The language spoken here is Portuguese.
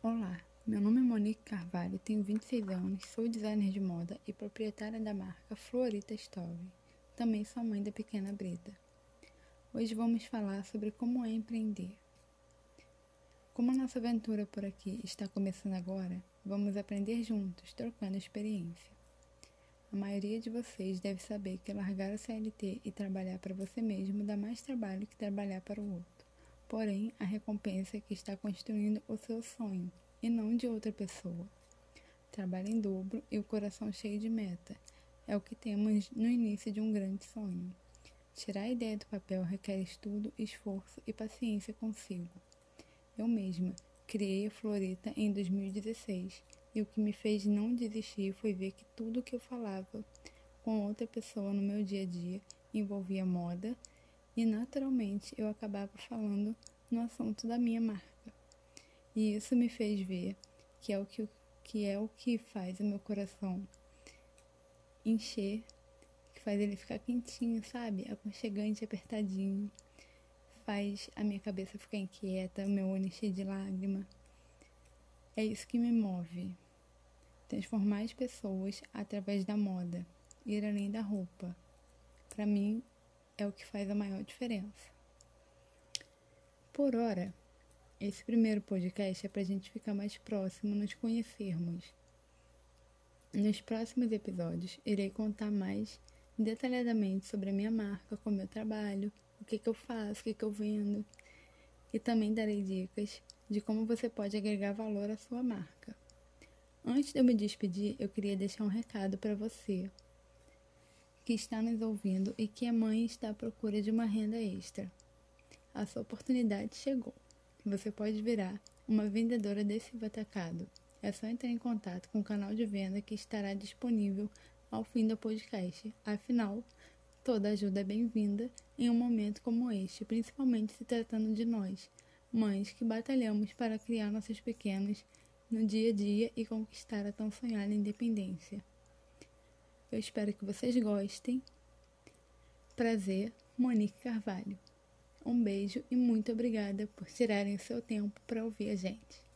Olá, meu nome é Monique Carvalho, tenho 26 anos, sou designer de moda e proprietária da marca Florita Story. Também sou mãe da pequena Brita. Hoje vamos falar sobre como é empreender. Como a nossa aventura por aqui está começando agora, vamos aprender juntos, trocando experiência. A maioria de vocês deve saber que largar o CLT e trabalhar para você mesmo dá mais trabalho que trabalhar para o outro. Porém, a recompensa é que está construindo o seu sonho e não de outra pessoa. Trabalho em dobro e o coração cheio de meta. É o que temos no início de um grande sonho. Tirar a ideia do papel requer estudo, esforço e paciência consigo. Eu mesma criei a Florita em 2016 e o que me fez não desistir foi ver que tudo que eu falava com outra pessoa no meu dia a dia envolvia moda e naturalmente eu acabava falando no assunto da minha marca. E isso me fez ver que é o que, que, é o que faz o meu coração encher, que faz ele ficar quentinho, sabe? Aconchegante, apertadinho. Faz a minha cabeça ficar inquieta, o meu olho encher de lágrima. É isso que me move. Transformar as pessoas através da moda, ir além da roupa. Para mim, é o que faz a maior diferença. Por hora, esse primeiro podcast é para a gente ficar mais próximo, nos conhecermos. Nos próximos episódios, irei contar mais detalhadamente sobre a minha marca, como eu trabalho, o que, que eu faço, o que, que eu vendo. E também darei dicas de como você pode agregar valor à sua marca. Antes de eu me despedir, eu queria deixar um recado para você que está nos ouvindo e que é mãe e está à procura de uma renda extra. A sua oportunidade chegou. Você pode virar uma vendedora desse atacado. É só entrar em contato com o canal de venda que estará disponível ao fim do podcast. Afinal, toda ajuda é bem-vinda em um momento como este, principalmente se tratando de nós, mães que batalhamos para criar nossos pequenos no dia a dia e conquistar a tão sonhada independência. Eu espero que vocês gostem. Prazer, Monique Carvalho. Um beijo e muito obrigada por tirarem o seu tempo para ouvir a gente.